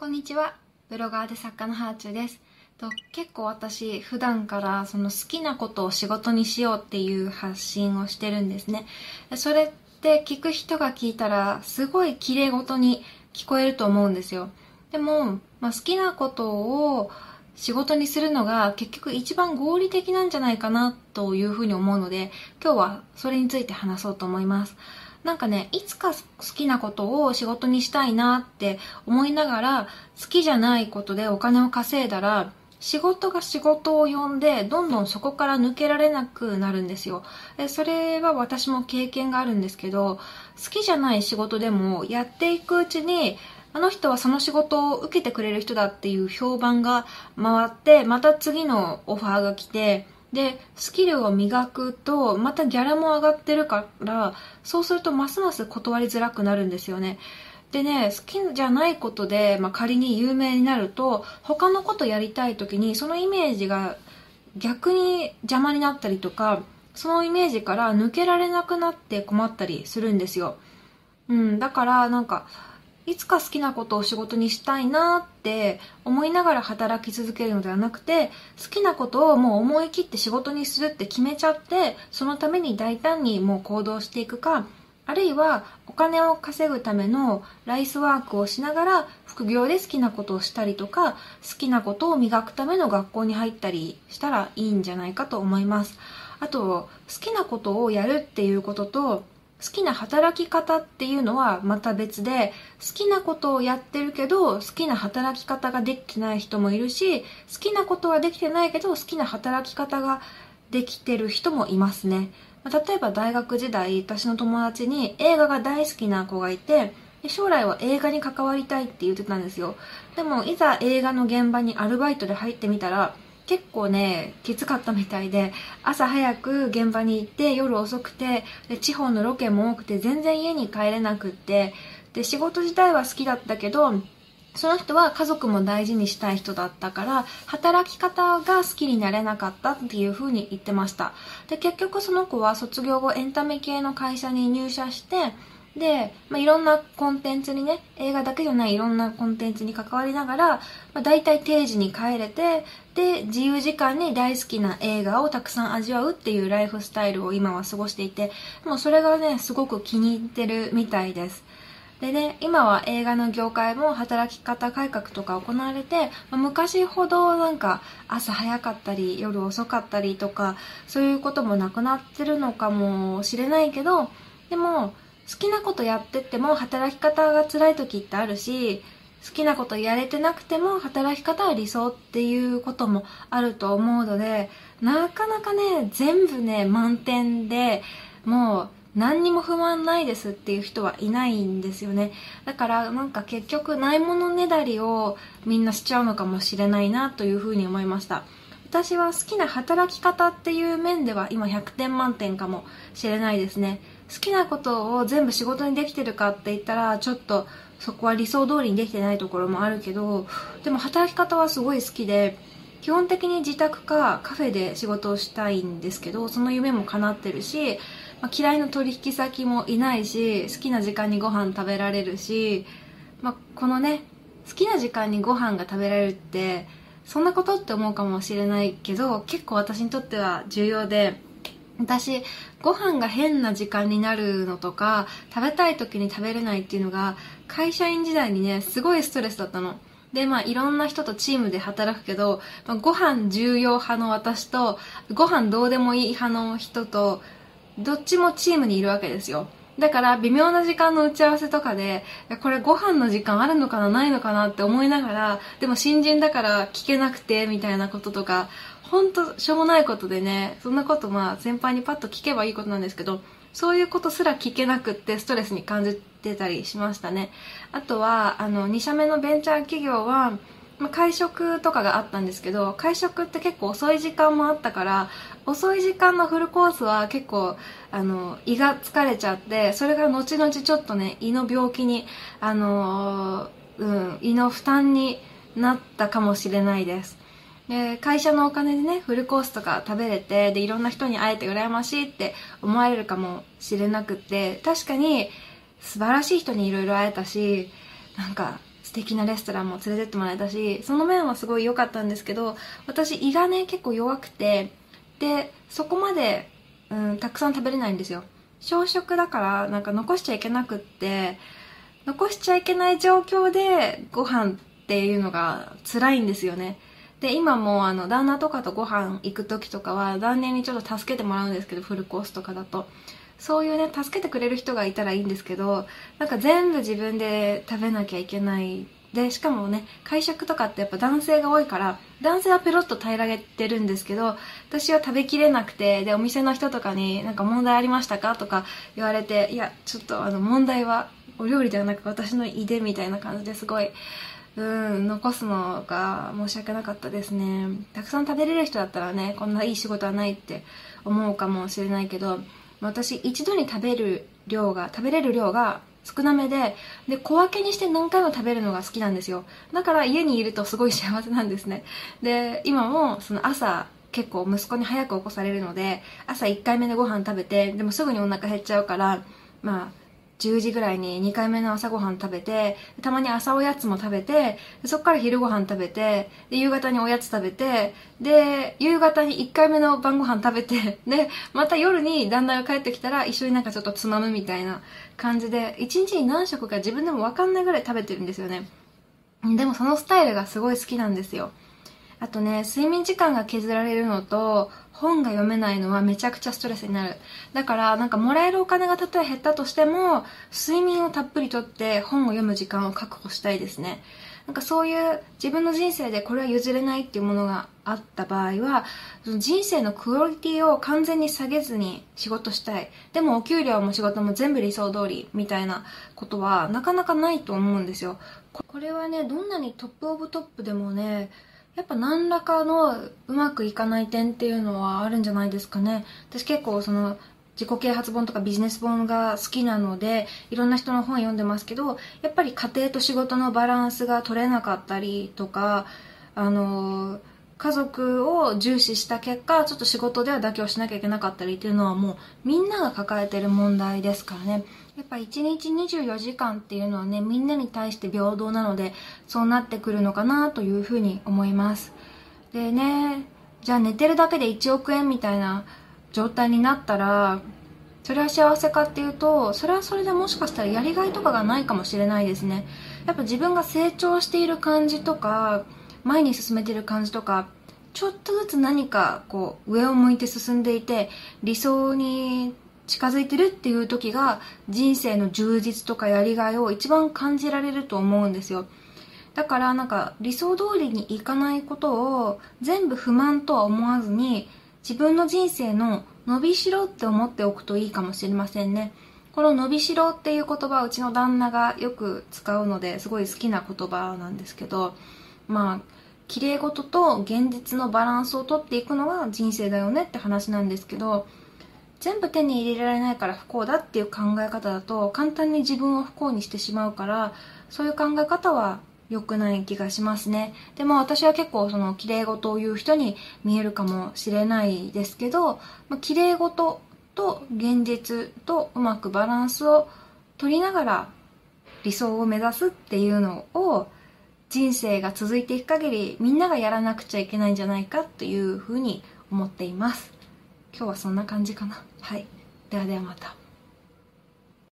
こんにちは。ブロガーで作家のハーチューです。と結構私、普段からその好きなことを仕事にしようっていう発信をしてるんですね。それって聞く人が聞いたら、すごい綺麗事に聞こえると思うんですよ。でも、まあ、好きなことを仕事にするのが結局一番合理的なんじゃないかなというふうに思うので、今日はそれについて話そうと思います。なんかね、いつか好きなことを仕事にしたいなって思いながら、好きじゃないことでお金を稼いだら、仕事が仕事を呼んで、どんどんそこから抜けられなくなるんですよ。それは私も経験があるんですけど、好きじゃない仕事でもやっていくうちに、あの人はその仕事を受けてくれる人だっていう評判が回って、また次のオファーが来て、で、スキルを磨くと、またギャラも上がってるから、そうするとますます断りづらくなるんですよね。でね、好きじゃないことで、まあ、仮に有名になると、他のことやりたい時に、そのイメージが逆に邪魔になったりとか、そのイメージから抜けられなくなって困ったりするんですよ。うん、だからなんか、いつか好きなことを仕事にしたいなって思いながら働き続けるのではなくて好きなことをもう思い切って仕事にするって決めちゃってそのために大胆にもう行動していくかあるいはお金を稼ぐためのライスワークをしながら副業で好きなことをしたりとか好きなことを磨くための学校に入ったりしたらいいんじゃないかと思います。あと好きなことをやるっていうことと好きな働き方っていうのはまた別で好きなことをやってるけど好きな働き方ができてない人もいるし好きなことはできてないけど好きな働き方ができてる人もいますね。例えば大学時代私の友達に映画が大好きな子がいて将来は映画に関わりたいって言ってたんですよ。でもいざ映画の現場にアルバイトで入ってみたら結構ね、きつかったみたいで、朝早く現場に行って夜遅くて、で地方のロケも多くて全然家に帰れなくって、で、仕事自体は好きだったけど、その人は家族も大事にしたい人だったから、働き方が好きになれなかったっていう風に言ってました。で、結局その子は卒業後エンタメ系の会社に入社して、で、まあ、いろんなコンテンツにね、映画だけじゃないいろんなコンテンツに関わりながら、まあ、大体定時に帰れて、で、自由時間に大好きな映画をたくさん味わうっていうライフスタイルを今は過ごしていて、もうそれがね、すごく気に入ってるみたいです。でね、今は映画の業界も働き方改革とか行われて、まあ、昔ほどなんか朝早かったり夜遅かったりとか、そういうこともなくなってるのかもしれないけど、でも、好きなことやってても働き方が辛い時ってあるし好きなことやれてなくても働き方は理想っていうこともあると思うのでなかなかね全部ね満点でもう何にも不満ないですっていう人はいないんですよね。だからなんか結局ないものねだりをみんなしちゃうのかもしれないなというふうに思いました。私は好きな働き方っていう面では今100点満点かもしれないですね。好きなことを全部仕事にできてるかって言ったらちょっとそこは理想通りにできてないところもあるけどでも働き方はすごい好きで基本的に自宅かカフェで仕事をしたいんですけどその夢も叶ってるし、まあ、嫌いな取引先もいないし好きな時間にご飯食べられるし、まあ、このね好きな時間にご飯が食べられるってそんなことって思うかもしれないけど結構私にとっては重要で私ご飯が変な時間になるのとか食べたい時に食べれないっていうのが会社員時代にねすごいストレスだったの。でまあいろんな人とチームで働くけど、まあ、ご飯重要派の私とご飯どうでもいい派の人とどっちもチームにいるわけですよ。だから微妙な時間の打ち合わせとかでこれご飯の時間あるのかなないのかなって思いながらでも新人だから聞けなくてみたいなこととか本当しょうもないことでねそんなことまあ先輩にパッと聞けばいいことなんですけどそういうことすら聞けなくってストレスに感じてたりしましたね。あとはあの2社目のベンチャー企業はま、会食とかがあったんですけど会食って結構遅い時間もあったから遅い時間のフルコースは結構あの胃が疲れちゃってそれが後々ちょっとね胃の病気にあの、うん、胃の負担になったかもしれないです。で会社のお金でねフルコースとか食べれてでいろんな人に会えて羨ましいって思われるかもしれなくって確かに素晴らしい人にいろいろ会えたしなんか素敵なレストランも連れてってもらえたしその面はすごい良かったんですけど私胃がね結構弱くてでそこまで、うん、たくさん食べれないんですよ。小食だからなんか残しちゃいけなくって残しちゃいけない状況でご飯っていうのが辛いんですよね。で今もあの旦那とかとご飯行く時とかは旦那にちょっと助けてもらうんですけどフルコースとかだと。そういうね助けてくれる人がいたらいいんですけどなんか全部自分で食べなきゃいけない。でしかもね会食とかってやっぱ男性が多いから男性はペロッと平らげてるんですけど私は食べきれなくてでお店の人とかになんか問題ありましたかとか言われていやちょっとあの問題はお料理ではなく私の胃でみたいな感じですごいうん残すのが申し訳なかったですね。たくさん食べれる人だったらねこんないい仕事はないって思うかもしれないけど私一度に食べる量が食べれる量が少なめでで小分けにして何回も食べるのが好きなんですよ。だから家にいるとすごい幸せなんですね。で今もその朝結構息子に早く起こされるので朝1回目でご飯食べてでもすぐにお腹減っちゃうからまあ10時ぐらいに2回目の朝ごはん食べて、たまに朝おやつも食べて、そっから昼ご飯食べて、で、夕方におやつ食べて、で、夕方に1回目の晩ご飯食べて、で、また夜に旦那が帰ってきたら一緒になんかちょっとつまむみたいな感じで、1日に何食か自分でもわかんないぐらい食べてるんですよね。でもそのスタイルがすごい好きなんですよ。あとね、睡眠時間が削られるのと、本が読めないのはめちゃくちゃストレスになる。だから、なんかもらえるお金がたとえ減ったとしても、睡眠をたっぷりとって本を読む時間を確保したいですね。なんかそういう自分の人生でこれは譲れないっていうものがあった場合は、人生のクオリティを完全に下げずに仕事したい。でもお給料も仕事も全部理想通りみたいなことはなかなかないと思うんですよ。これはね、どんなにトップオブトップでもね、やっぱ何らかのうまくいかない点っていうのはあるんじゃないですかね。私結構その自己啓発本とかビジネス本が好きなのでいろんな人の本読んでますけどやっぱり家庭と仕事のバランスが取れなかったりとかあの家族を重視した結果ちょっと仕事では妥協しなきゃいけなかったりっていうのはもうみんなが抱えてる問題ですからねやっぱ1日24時間っていうのはねみんなに対して平等なのでそうなってくるのかなというふうに思います。でねじゃあ寝てるだけで1億円みたいな状態になったらそれは幸せかっていうとそれはそれでもしかしたらやりがいとかがないかもしれないですね。やっぱ自分が成長している感じとか前に進めてる感じとかちょっとずつ何かこう上を向いて進んでいて理想に近づいてるっていう時が人生の充実とかやりがいを一番感じられると思うんですよ。だからなんか理想通りにいかないことを全部不満とは思わずに自分の人生の伸びしろって思っておくといいかもしれませんね。この伸びしろっていう言葉うちの旦那がよく使うのですごい好きな言葉なんですけどまあ綺麗事と現実のバランスをとっていくのが人生だよねって話なんですけど全部手に入れられないから不幸だっていう考え方だと簡単に自分を不幸にしてしまうからそういう考え方は良くない気がしますね。でも私は結構その綺麗事を言う人に見えるかもしれないですけど、まあ、綺麗事と現実とうまくバランスを取りながら理想を目指すっていうのを人生が続いていく限りみんながやらなくちゃいけないんじゃないかというふうに思っています。今日はそんな感じかな。はい。ではではまた。